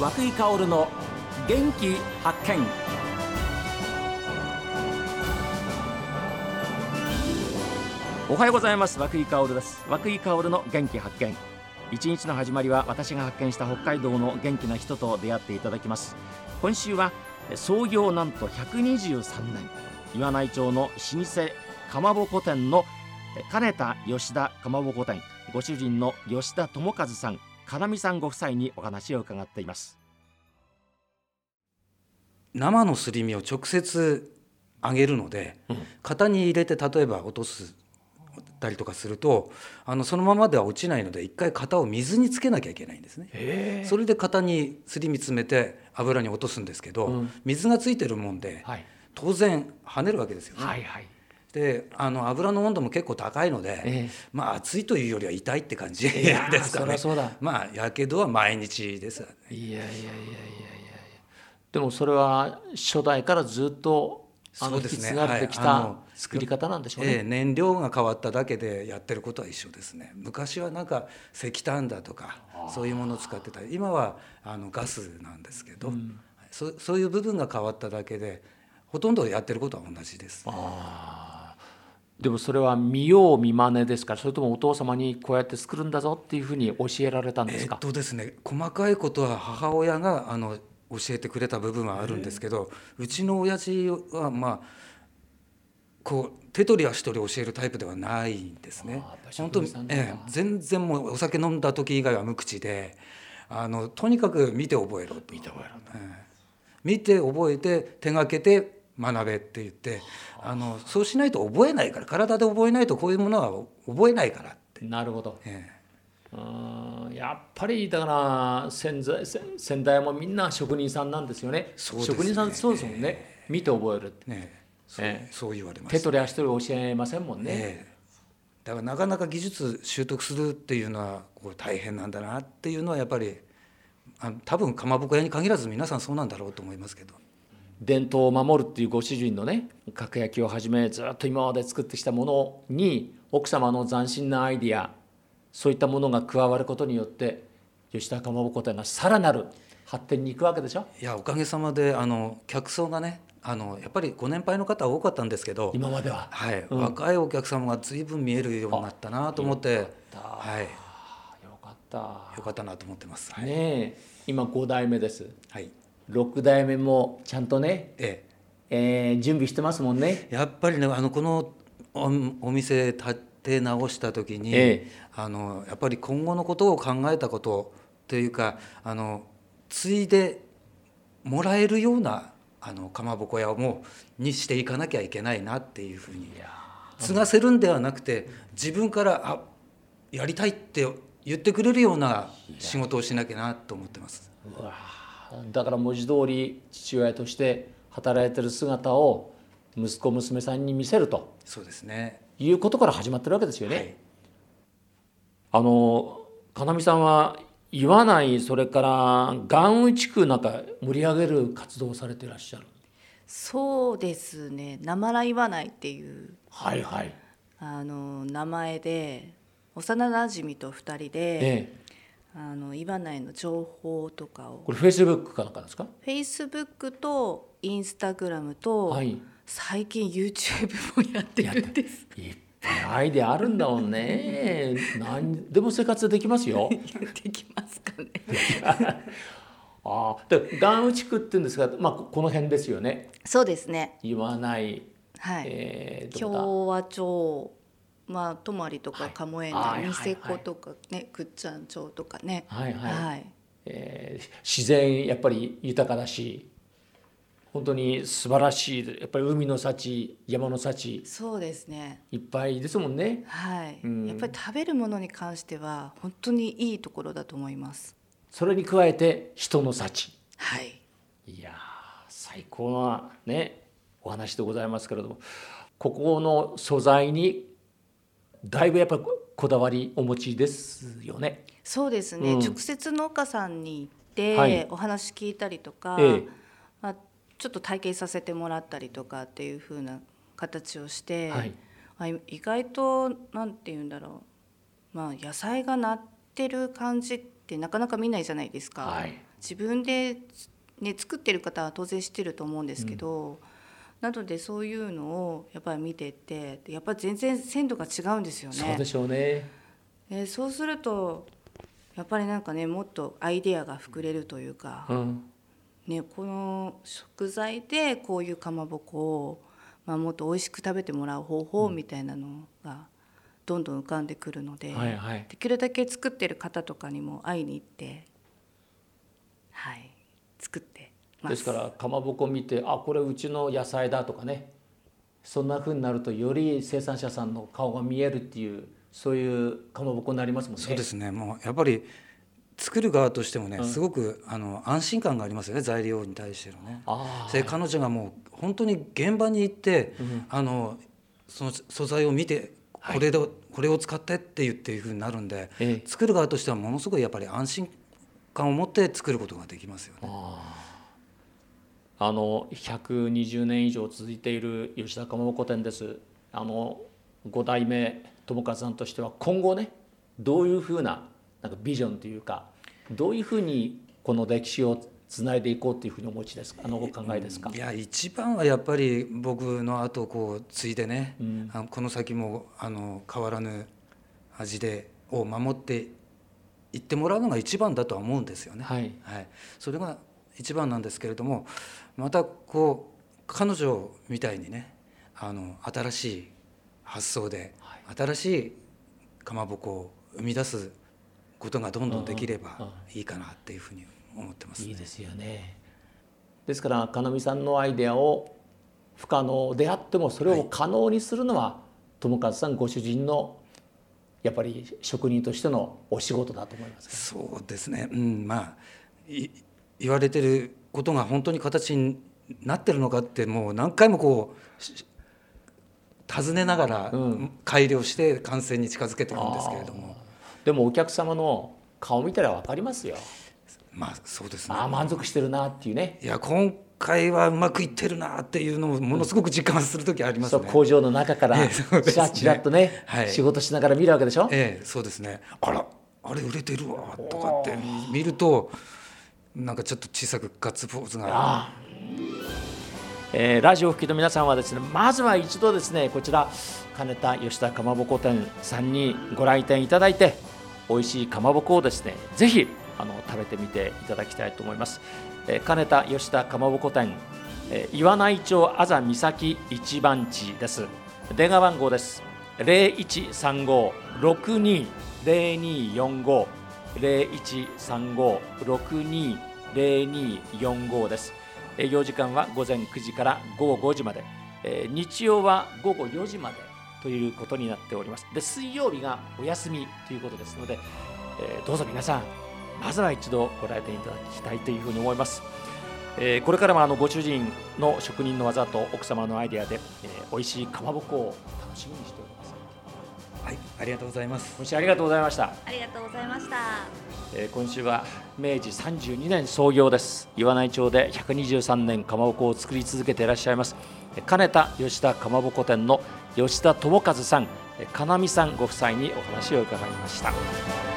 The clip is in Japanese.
和久井薫の元気発見。おはようございます。和久井薫です。和久井薫の元気発見。一日の始まりは私が発見した北海道の元気な人と出会っていただきます。今週は創業なんと123年。岩内町の老舗かまぼこ店の金田吉田かまぼこ店。ご主人の吉田智和さん。金美さんご夫妻にお話を伺っています。生のすり身を直接揚げるので、うん、型に入れて例えば落とすたりとかするとあのそのままでは落ちないので一回型を水につけなきゃいけないんですね。それで型にすり身詰めて油に落とすんですけど、うん、水がついてるもんで、はい、当然跳ねるわけですよね。はいはいであの油の温度も結構高いので、えー、まあ熱いというよりは痛いって感じですかね。そまあやけどは毎日です、ね。いやいやいやいやいや。でもそれは初代からずっとそうですね、引き継がれてきた作り方なんでしょうね、え燃料が変わっただけでやってることは一緒ですね。昔はなんか石炭だとかそういうものを使ってた。今はあのガスなんですけど、うん、そそういう部分が変わっただけでほとんどやってることは同じです、ね、でもそれは見よう見まねですからそれともお父様にこうやって作るんだぞっていうふうに教えられたんですか、えっとですね細かいことは母親があの教えてくれた部分はあるんですけどうちの親父はまあこう手取り足取り教えるタイプではないんですね。本当に、ええ、全然もうお酒飲んだ時以外は無口であのとにかく見て覚えろと。見て覚えろ、ええ、見て覚えて手がけて学べって言ってあのそうしないと覚えないから体で覚えないとこういうものは覚えないからって。なるほど、ええ。やっぱりだから先先代もみんな職人さんなんですよね。ね。職人さんそうですもんね。見て覚える。ねそうえー、そう言われます。手取り足取り教えませんもんね、えー、だからなかなか技術習得するっていうのはこう大変なんだなっていうのはやっぱりあ多分かまぼこ屋に限らず皆さんそうなんだろうと思いますけど伝統を守るっていうご主人のね角焼きをはじめずっと今まで作ってきたものに奥様の斬新なアイディアそういったものが加わることによって吉田かまぼこ店がさらなる発展に行くわけでしょ？いやおかげさまであの客層がねあのやっぱりご年配の方多かったんですけど今までは、はい、うん、若いお客様が随分見えるようになったなと思ってはい。よかった。よかったなと思ってます、はい、ね今5代目です。はい6代目もちゃんとね、ええ。えー、準備してますもんね。やっぱりねあのこのおお店建て直した時に、ええ、あのやっぱり今後のことを考えたことというかあの継いでもらえるようなあのかまぼこ屋もにしていかなきゃいけないなっていうふうに。継がせるんではなくて自分からあやりたいって言ってくれるような仕事をしなきゃなと思ってます。だから文字通り父親として働いてる姿を息子娘さんに見せるとそうですねいうことから始まってるわけですよね。はい、あの金見さんは岩内それから岩宇地区なんか盛り上げる活動をされていらっしゃるそうですね「なまら岩内」っていうはいはいあの名前で幼なじみと2人で、ええ、あの岩内の情報とかをこれフェイスブックかなんかですか？フェイスブックとインスタグラムと、はい、最近 YouTube もやってるんですいっアイデアあるんだもんね。何でも生活できますよ。できますかね。ああ、で、岩内区って言うんですが、まあ、この辺ですよね。そうですね。言わない。はい。えー、共和町。まあ、泊とか鴨園内、ニセコとかね、くっちゃん町とかね。はいはい。はい、えー、自然やっぱり豊かだし。本当に素晴らしい。やっぱり海の幸山の幸。そうですね。いっぱいですもんね。はい、うん、やっぱり食べるものに関しては本当にいいところだと思います。それに加えて人の幸。はい。いや最高なねお話でございますけれどもここの素材にだいぶやっぱこだわりお持ちですよね。そうですね、うん、直接農家さんに行って、お話聞いたりとか、ええ。まあ、ちょっと体験させてもらったりとかっていう風な形をして、はい、意外と何て言うんだろう、まあ、野菜がなってる感じってなかなか見ないじゃないですか。はい、自分で、ね、作ってる方は当然知ってると思うんですけど、うん、なのでそういうのをやっぱり見てってやっぱり全然鮮度が違うんですよね。そうでしょうね。えそうするとやっぱりなんかねもっとアイデアが膨れるというか、うん、ね、この食材でこういうかまぼこを、まあ、もっと美味しく食べてもらう方法みたいなのがどんどん浮かんでくるので、はいはい、できるだけ作ってる方とかにも会いに行って、はい、作ってですからかまぼこ見てあこれうちの野菜だとかね。そんなふうになるとより生産者さんの顔が見えるっていうそういうかまぼこになりますもんね。そうですね。もうやっぱり作る側としてもね、うん、すごくあの安心感がありますよね。材料に対してのね。それ彼女がもう本当に現場に行って、うん、あのその素材を見てこれで、はい、これを使ってって言っていうふうになるんで、ええ、作る側としてはものすごいやっぱり安心感を持って作ることができますよね。あの120年以上続いている吉田かまぼこ店です。あの5代目友和さんとしては今後ねどういうふうななんかビジョンというかどういうふうにこの歴史をつないでいこうというふうにお持ちですか？あのお考えですか？いや一番はやっぱり僕の後こう継いでね、うん、あのこの先もあの変わらぬ味でを守っていってもらうのが一番だとは思うんですよね。はい、はい、それが一番なんですけれどもまたこう彼女みたいにねあの新しい発想で、はい、新しいかまぼこを生み出すことがどんどんできればい。いかなっていうふうに思ってます、ね、いいですよね。ですから金見さんのアイデアを不可能であってもそれを可能にするのは友和さんご主人のやっぱり職人としてのお仕事だと思います、そうですね、うん、まあ言われてることが本当に形になってるのかってもう何回もこう尋ねながら改良して完成に近づけてるんですけれども、うん、でもお客様の顔見たら分かりますよ。まあそうですね。あ満足してるなっていうね。いや今回はうまくいってるなっていうのをものすごく実感する時ありますね。工場の中からちらちらっとね、はい、仕事しながら見るわけでしょ？ええそうですね。あらあれ売れてるわとかって見るとなんかちょっと小さくガッツポーズが。えー、ラジオを聴きの皆さんはですねまずは一度ですねこちら金田吉田かまぼこ店さんにご来店いただいて美味しいかまぼこをですねぜひあの食べてみていただきたいと思います、えー、金田吉田かまぼこ店、えー、岩内町あざ岬一番地です。電話番号です。0135-620245 0135-620245です。営業時間は午前9時から午後5時まで、えー、日曜は午後4時までということになっております。で水曜日がお休みということですので、えー、どうぞ皆さんまずは一度ご来店いただきたいというふうに思います、えー、これからもあのご主人の職人の技と奥様のアイデアで、えー、美味しいかまぼこを楽しみにしております。はいありがとうございます。今週ありがとうございました。ありがとうございました、えー、今週は明治32年創業です。岩内町で123年かまぼこを作り続けていらっしゃいます。金田吉田かまぼこ店の吉田智和さん。金美さんご夫妻にお話を伺いました。